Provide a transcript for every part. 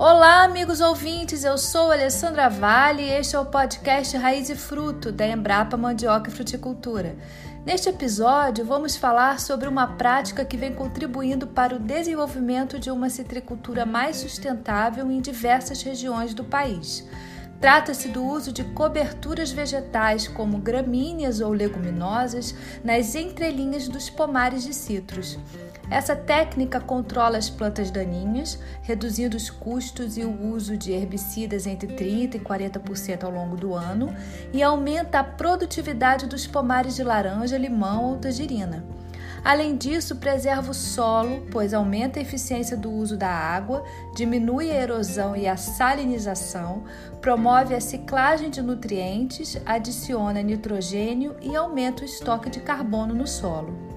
Olá, amigos ouvintes, eu sou Alessandra Vale e este é o podcast Raiz e Fruto da Embrapa Mandioca e Fruticultura. Neste episódio, vamos falar sobre uma prática que vem contribuindo para o desenvolvimento de uma citricultura mais sustentável em diversas regiões do país. Trata-se do uso de coberturas vegetais como gramíneas ou leguminosas nas entrelinhas dos pomares de citros. Essa técnica controla as plantas daninhas, reduzindo os custos e o uso de herbicidas entre 30% e 40% ao longo do ano, e aumenta a produtividade dos pomares de laranja, limão ou tangerina. Além disso, preserva o solo, pois aumenta a eficiência do uso da água, diminui a erosão e a salinização, promove a ciclagem de nutrientes, adiciona nitrogênio e aumenta o estoque de carbono no solo.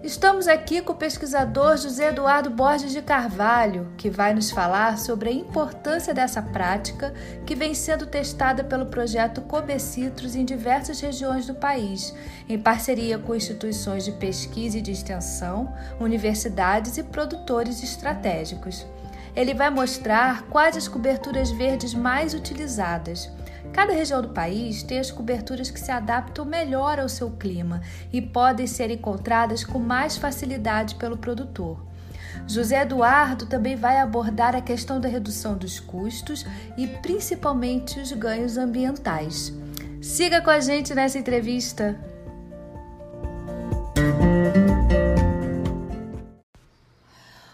Estamos aqui com o pesquisador José Eduardo Borges de Carvalho, que vai nos falar sobre a importância dessa prática que vem sendo testada pelo projeto Cobecitros em diversas regiões do país, em parceria com instituições de pesquisa e de extensão, universidades e produtores estratégicos. Ele vai mostrar quais as coberturas verdes mais utilizadas Cada região do país tem as coberturas que se adaptam melhor ao seu clima e podem ser encontradas com mais facilidade pelo produtor. José Eduardo também vai abordar a questão da redução dos custos e principalmente os ganhos ambientais. Siga com a gente nessa entrevista.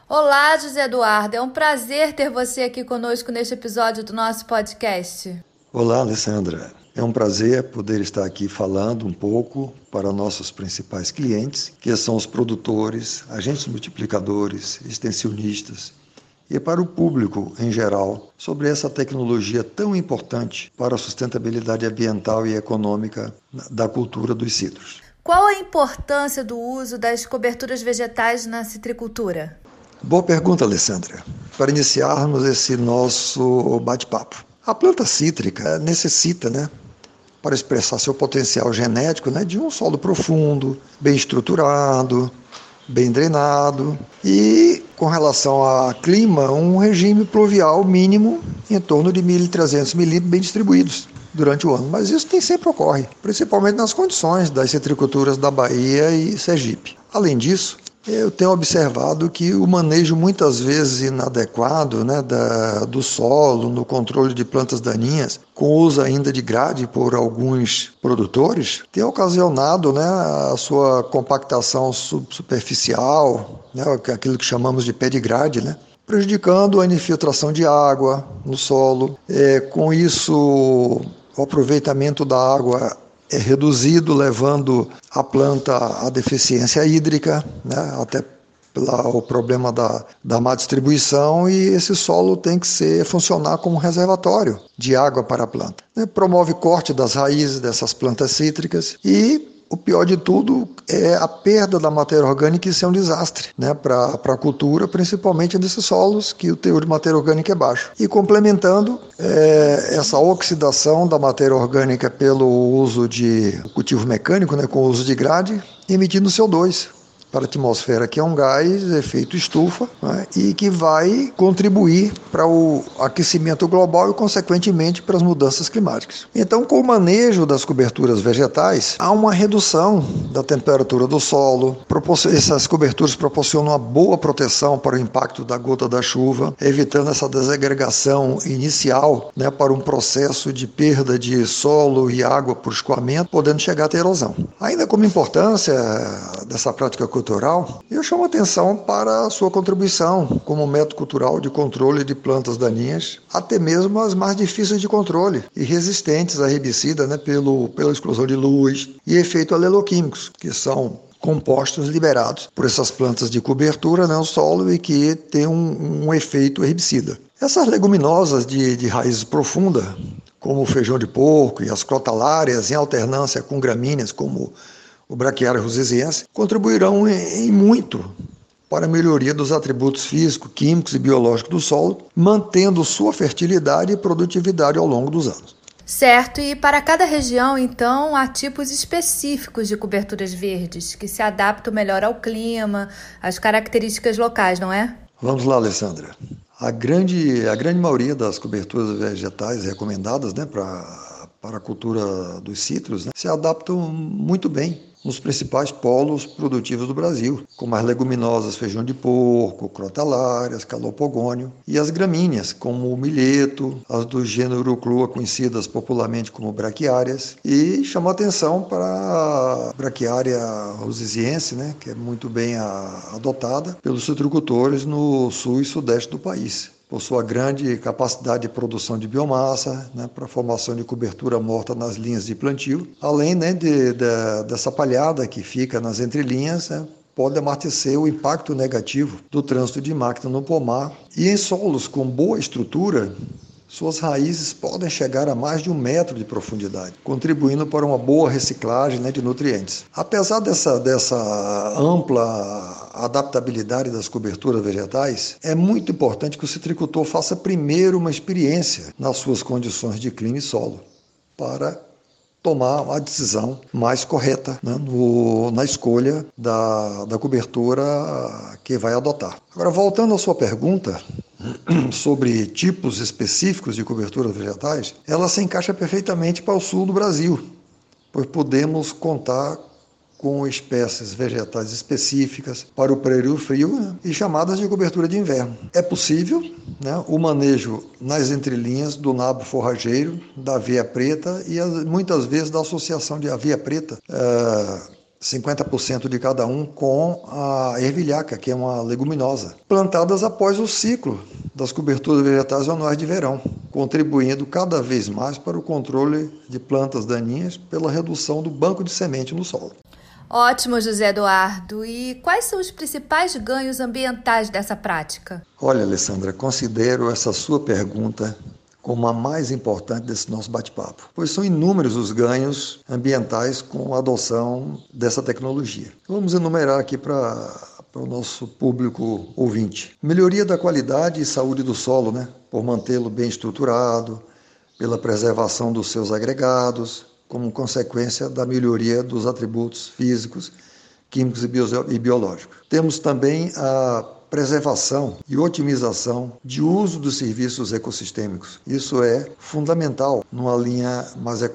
Olá, José Eduardo. É um prazer ter você aqui conosco neste episódio do nosso podcast. Olá, Alessandra. É um prazer poder estar aqui falando um pouco para nossos principais clientes, que são os produtores, agentes multiplicadores, extensionistas, e para o público em geral, sobre essa tecnologia tão importante para a sustentabilidade ambiental e econômica da cultura dos citros. Qual a importância do uso das coberturas vegetais na citricultura? Boa pergunta, Alessandra. Para iniciarmos esse nosso bate-papo. A planta cítrica necessita, né, para expressar seu potencial genético, né, de um solo profundo, bem estruturado, bem drenado e, com relação a clima, um regime pluvial mínimo em torno de 1.300 milímetros bem distribuídos durante o ano. Mas isso nem sempre ocorre, principalmente nas condições das citriculturas da Bahia e Sergipe. Além disso, eu tenho observado que o manejo muitas vezes inadequado né, da, do solo, no controle de plantas daninhas, com uso ainda de grade por alguns produtores, tem ocasionado né, a sua compactação superficial, né, aquilo que chamamos de pé de grade, né, prejudicando a infiltração de água no solo. É, com isso, o aproveitamento da água é reduzido, levando a planta à deficiência hídrica, né, até pelo problema da, da má distribuição e esse solo tem que ser funcionar como reservatório de água para a planta. Né, promove corte das raízes dessas plantas cítricas e o pior de tudo é a perda da matéria orgânica, isso é um desastre né, para a cultura, principalmente nesses solos que o teor de matéria orgânica é baixo. E complementando é, essa oxidação da matéria orgânica pelo uso de cultivo mecânico, né, com o uso de grade, emitindo CO2 para a atmosfera, que é um gás efeito estufa né, e que vai contribuir para o aquecimento global e, consequentemente, para as mudanças climáticas. Então, com o manejo das coberturas vegetais, há uma redução da temperatura do solo, essas coberturas proporcionam uma boa proteção para o impacto da gota da chuva, evitando essa desagregação inicial né, para um processo de perda de solo e água por escoamento, podendo chegar a erosão. Ainda como importância dessa prática cultural, eu chamo atenção para a sua contribuição como método cultural de controle de plantas daninhas, até mesmo as mais difíceis de controle e resistentes a herbicida né, pelo, pela exclusão de luz e efeito aleloquímicos, que são compostos liberados por essas plantas de cobertura no né, solo e que têm um, um efeito herbicida. Essas leguminosas de, de raiz profunda, como o feijão de porco e as crotalárias, em alternância com gramíneas como o braquiária rosesiense, contribuirão em, em muito para a melhoria dos atributos físicos, químicos e biológicos do solo, mantendo sua fertilidade e produtividade ao longo dos anos. Certo, e para cada região, então, há tipos específicos de coberturas verdes que se adaptam melhor ao clima, às características locais, não é? Vamos lá, Alessandra. A grande, a grande maioria das coberturas vegetais recomendadas né, para, para a cultura dos citros né, se adaptam muito bem nos principais polos produtivos do Brasil, como as leguminosas feijão de porco, crotalárias, calopogônio, e as gramíneas, como o milheto, as do gênero crua conhecidas popularmente como braquiárias, e chamou atenção para a braquiária rosisiense, né, que é muito bem adotada pelos citricultores no sul e sudeste do país por sua grande capacidade de produção de biomassa, né, para formação de cobertura morta nas linhas de plantio, além né, de, de, dessa palhada que fica nas entrelinhas, né, pode amortecer o impacto negativo do trânsito de máquina no pomar. E em solos com boa estrutura, suas raízes podem chegar a mais de um metro de profundidade, contribuindo para uma boa reciclagem né, de nutrientes. Apesar dessa, dessa ampla adaptabilidade das coberturas vegetais, é muito importante que o citricultor faça primeiro uma experiência nas suas condições de clima e solo, para tomar a decisão mais correta né, no, na escolha da, da cobertura que vai adotar. Agora, voltando à sua pergunta, sobre tipos específicos de coberturas vegetais, ela se encaixa perfeitamente para o sul do Brasil, pois podemos contar com espécies vegetais específicas para o período frio né, e chamadas de cobertura de inverno. É possível né, o manejo nas entrelinhas do nabo forrageiro, da aveia preta e muitas vezes da associação de aveia preta. Uh, 50% de cada um com a ervilhaca, que é uma leguminosa, plantadas após o ciclo das coberturas vegetais anuais de verão, contribuindo cada vez mais para o controle de plantas daninhas pela redução do banco de semente no solo. Ótimo, José Eduardo. E quais são os principais ganhos ambientais dessa prática? Olha, Alessandra, considero essa sua pergunta como a mais importante desse nosso bate-papo, pois são inúmeros os ganhos ambientais com a adoção dessa tecnologia. Vamos enumerar aqui para para o nosso público ouvinte. Melhoria da qualidade e saúde do solo, né? por mantê-lo bem estruturado, pela preservação dos seus agregados, como consequência da melhoria dos atributos físicos, químicos e biológicos. Temos também a preservação e otimização de uso dos serviços ecossistêmicos. Isso é fundamental numa linha mais é,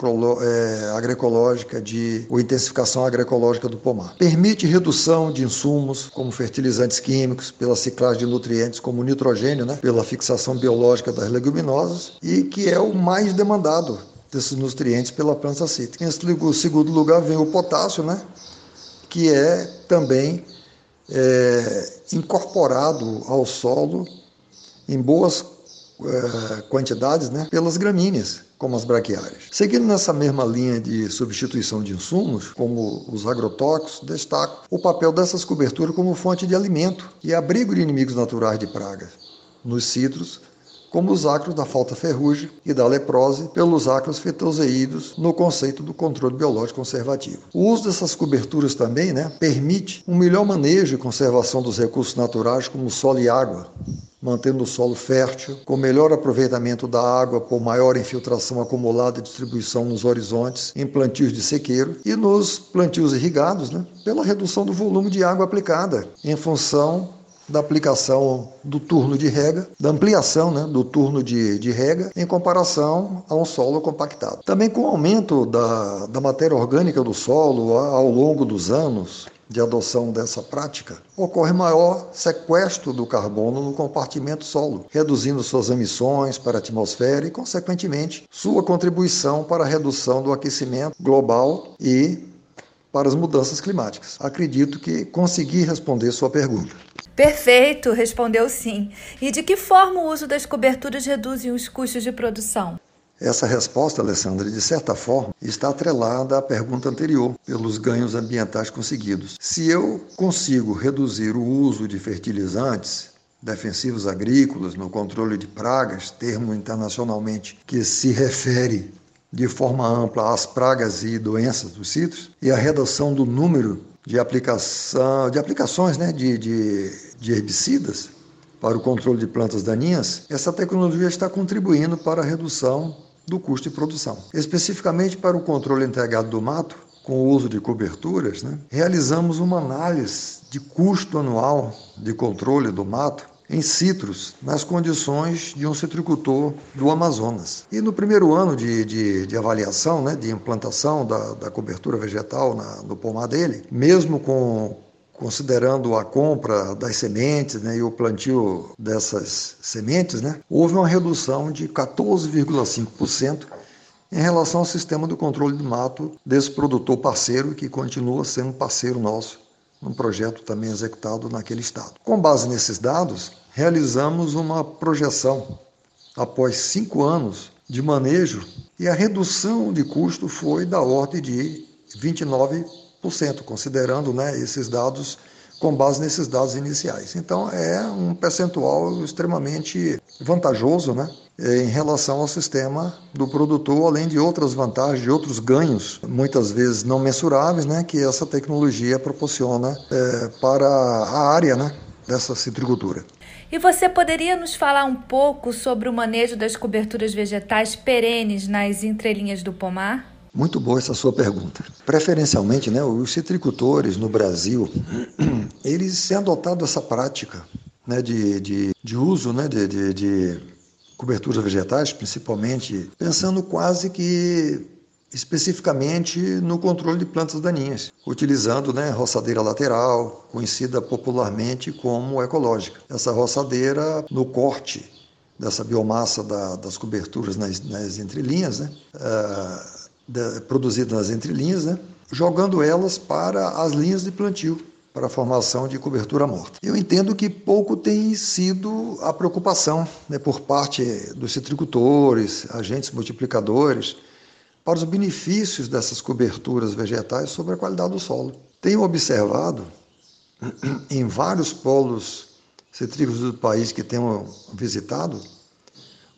agroecológica de ou intensificação agroecológica do pomar. Permite redução de insumos como fertilizantes químicos pela ciclagem de nutrientes como nitrogênio, né, pela fixação biológica das leguminosas e que é o mais demandado desses nutrientes pela planta cítrica. Em segundo lugar vem o potássio, né, que é também é, incorporado ao solo em boas é, quantidades né, pelas gramíneas, como as braquiárias. Seguindo nessa mesma linha de substituição de insumos, como os agrotóxicos, destaco o papel dessas coberturas como fonte de alimento e abrigo de inimigos naturais de pragas. Nos citros, como os ácaros da falta ferrugem e da leprose pelos ácaros fitoseídos no conceito do controle biológico conservativo. O uso dessas coberturas também né, permite um melhor manejo e conservação dos recursos naturais como solo e água, mantendo o solo fértil, com melhor aproveitamento da água por maior infiltração acumulada e distribuição nos horizontes em plantios de sequeiro e nos plantios irrigados, né, pela redução do volume de água aplicada em função da aplicação do turno de rega, da ampliação né, do turno de, de rega em comparação a um solo compactado. Também com o aumento da, da matéria orgânica do solo ao longo dos anos, de adoção dessa prática, ocorre maior sequestro do carbono no compartimento solo, reduzindo suas emissões para a atmosfera e, consequentemente, sua contribuição para a redução do aquecimento global e para as mudanças climáticas. Acredito que consegui responder sua pergunta. Perfeito, respondeu sim. E de que forma o uso das coberturas reduz os custos de produção? Essa resposta, Alessandra, de certa forma, está atrelada à pergunta anterior, pelos ganhos ambientais conseguidos. Se eu consigo reduzir o uso de fertilizantes, defensivos agrícolas, no controle de pragas, termo internacionalmente que se refere de forma ampla às pragas e doenças dos citros e a redução do número de, aplicação, de aplicações né, de, de, de herbicidas para o controle de plantas daninhas, essa tecnologia está contribuindo para a redução do custo de produção. Especificamente para o controle integrado do mato, com o uso de coberturas, né, realizamos uma análise de custo anual de controle do mato em citros, nas condições de um citricultor do Amazonas. E no primeiro ano de, de, de avaliação, né, de implantação da, da cobertura vegetal na, no pomar dele, mesmo com considerando a compra das sementes né, e o plantio dessas sementes, né, houve uma redução de 14,5% em relação ao sistema do controle de mato desse produtor parceiro que continua sendo parceiro nosso num projeto também executado naquele estado. Com base nesses dados, realizamos uma projeção após cinco anos de manejo e a redução de custo foi da ordem de 29%, considerando né, esses dados com base nesses dados iniciais. Então é um percentual extremamente vantajoso né, em relação ao sistema do produtor, além de outras vantagens, de outros ganhos, muitas vezes não mensuráveis, né, que essa tecnologia proporciona é, para a área né, dessa citricultura. E você poderia nos falar um pouco sobre o manejo das coberturas vegetais perenes nas entrelinhas do pomar? Muito boa essa sua pergunta. Preferencialmente, né, os citricultores no Brasil, eles têm adotado essa prática né, de, de, de uso né, de, de, de coberturas vegetais, principalmente, pensando quase que especificamente no controle de plantas daninhas, utilizando né, roçadeira lateral, conhecida popularmente como ecológica. Essa roçadeira, no corte dessa biomassa da, das coberturas nas, nas entrelinhas, né, uh, produzidas nas entrelinhas, né, jogando elas para as linhas de plantio, para a formação de cobertura morta. Eu entendo que pouco tem sido a preocupação né, por parte dos citricultores, agentes multiplicadores, para os benefícios dessas coberturas vegetais sobre a qualidade do solo. Tenho observado em vários polos citrícolas do país que tenho visitado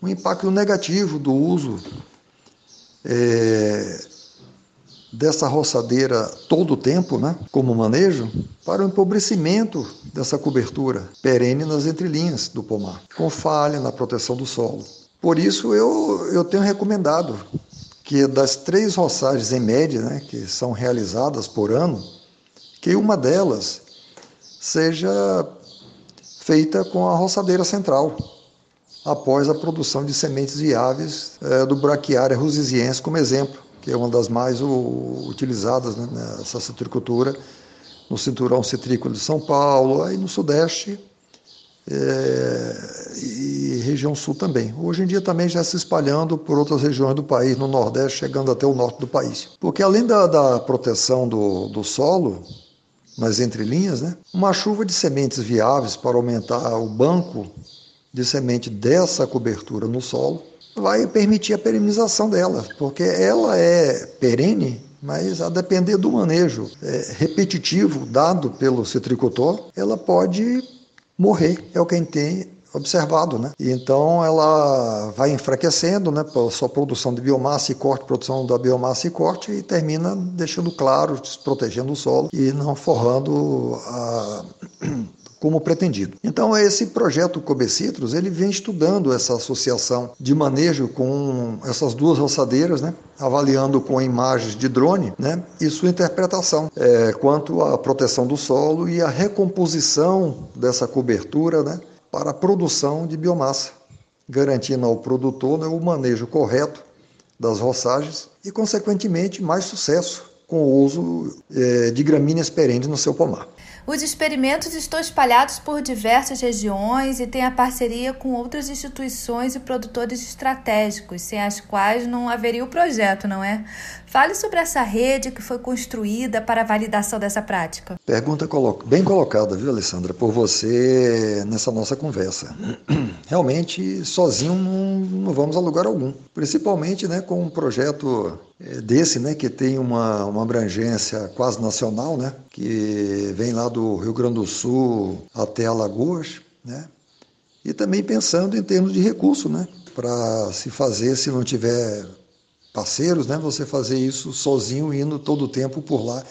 um impacto negativo do uso é, dessa roçadeira todo o tempo, né, como manejo, para o empobrecimento dessa cobertura perene nas entrelinhas do pomar, com falha na proteção do solo. Por isso eu, eu tenho recomendado que das três roçagens em média, né, que são realizadas por ano, que uma delas seja feita com a roçadeira central, após a produção de sementes viáveis é, do Brachiaria rusisiense como exemplo, que é uma das mais o, utilizadas né, nessa citricultura no cinturão citrícola de São Paulo, aí no Sudeste é, e região Sul também. Hoje em dia também já se espalhando por outras regiões do país, no Nordeste, chegando até o norte do país. Porque além da, da proteção do, do solo, nas entrelinhas, né, uma chuva de sementes viáveis para aumentar o banco de semente dessa cobertura no solo vai permitir a perenização dela, porque ela é perene, mas a depender do manejo é, repetitivo dado pelo citricultor, ela pode morrer, é o que a gente tem observado, né? E então ela vai enfraquecendo, né, sua produção de biomassa e corte, produção da biomassa e corte e termina deixando claro, protegendo o solo e não forrando a como pretendido. Então, esse projeto Cobecitros, ele vem estudando essa associação de manejo com essas duas roçadeiras, né? avaliando com imagens de drone né? e sua interpretação é, quanto à proteção do solo e a recomposição dessa cobertura né? para a produção de biomassa, garantindo ao produtor né, o manejo correto das roçagens e, consequentemente, mais sucesso com o uso é, de gramíneas perenes no seu pomar. Os experimentos estão espalhados por diversas regiões e têm a parceria com outras instituições e produtores estratégicos, sem as quais não haveria o projeto, não é? Fale sobre essa rede que foi construída para a validação dessa prática. Pergunta bem colocada, viu, Alessandra, por você nessa nossa conversa. Realmente, sozinho não, não vamos a lugar algum, principalmente né, com um projeto eh, desse, né, que tem uma, uma abrangência quase nacional, né, que vem lá do Rio Grande do Sul até Alagoas, né, e também pensando em termos de recurso, né, para se fazer, se não tiver parceiros, né, você fazer isso sozinho, indo todo o tempo por lá,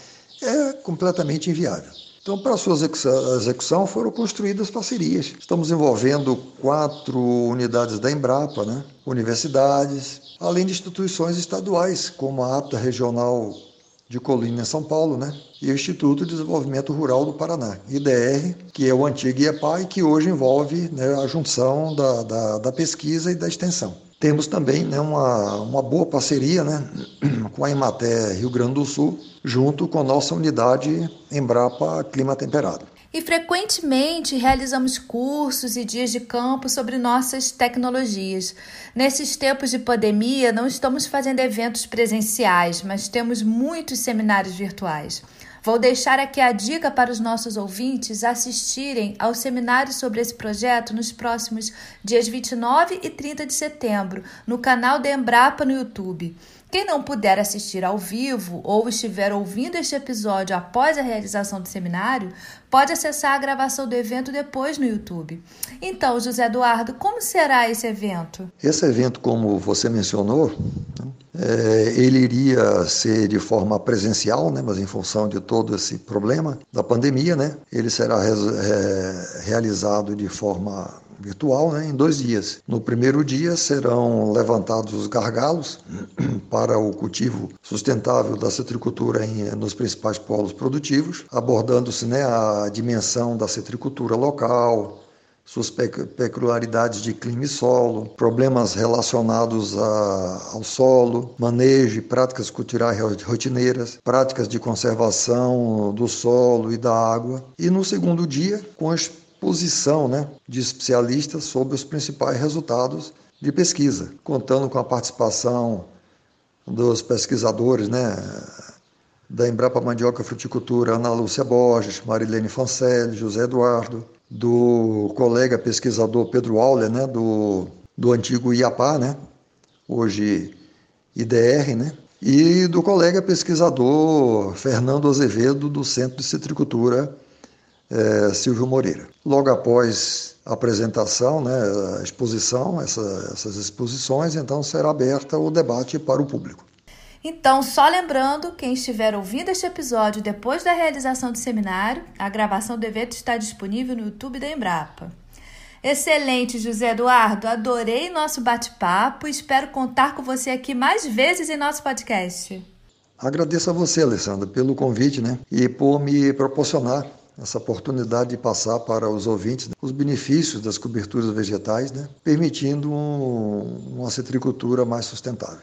é completamente inviável. Então, para sua execução, foram construídas parcerias. Estamos envolvendo quatro unidades da Embrapa, né? universidades, além de instituições estaduais, como a APTA Regional de Colina, São Paulo, né? e o Instituto de Desenvolvimento Rural do Paraná, IDR, que é o antigo IEPA e que hoje envolve né, a junção da, da, da, pesquisa e da extensão. Temos também né, uma, uma boa parceria né, com a Emater Rio Grande do Sul, junto com a nossa unidade Embrapa Clima Temperado e frequentemente realizamos cursos e dias de campo sobre nossas tecnologias. Nesses tempos de pandemia, não estamos fazendo eventos presenciais, mas temos muitos seminários virtuais. Vou deixar aqui a dica para os nossos ouvintes assistirem ao seminário sobre esse projeto nos próximos dias 29 e 30 de setembro, no canal da Embrapa no YouTube. Quem não puder assistir ao vivo ou estiver ouvindo este episódio após a realização do seminário, pode acessar a gravação do evento depois no YouTube. Então, José Eduardo, como será esse evento? Esse evento, como você mencionou, é, ele iria ser de forma presencial, né, mas em função de todo esse problema da pandemia, né, ele será re, é, realizado de forma virtual né, em dois dias. No primeiro dia serão levantados os gargalos para o cultivo sustentável da citricultura em, nos principais polos produtivos, abordando-se né, a dimensão da citricultura local, suas peculiaridades de clima e solo, problemas relacionados a, ao solo, manejo e práticas culturais rotineiras, práticas de conservação do solo e da água. E no segundo dia, com exposição né, de especialistas sobre os principais resultados de pesquisa, contando com a participação dos pesquisadores né, da Embrapa Mandioca Fruticultura, Ana Lúcia Borges, Marilene Fancelli, José Eduardo, do colega pesquisador Pedro Auler, né, do, do antigo IAPA, né, hoje IDR, né, e do colega pesquisador Fernando Azevedo, do Centro de Citricultura é, Silvio Moreira. Logo após a apresentação, né, a exposição, essa, essas exposições, então será aberta o debate para o público. Então, só lembrando, quem estiver ouvindo este episódio depois da realização do seminário, a gravação do evento está disponível no YouTube da Embrapa. Excelente, José Eduardo. Adorei nosso bate-papo e espero contar com você aqui mais vezes em nosso podcast. Agradeço a você, Alessandra, pelo convite né, e por me proporcionar essa oportunidade de passar para os ouvintes né, os benefícios das coberturas vegetais, né, permitindo um, uma citricultura mais sustentável.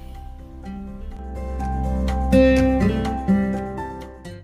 Música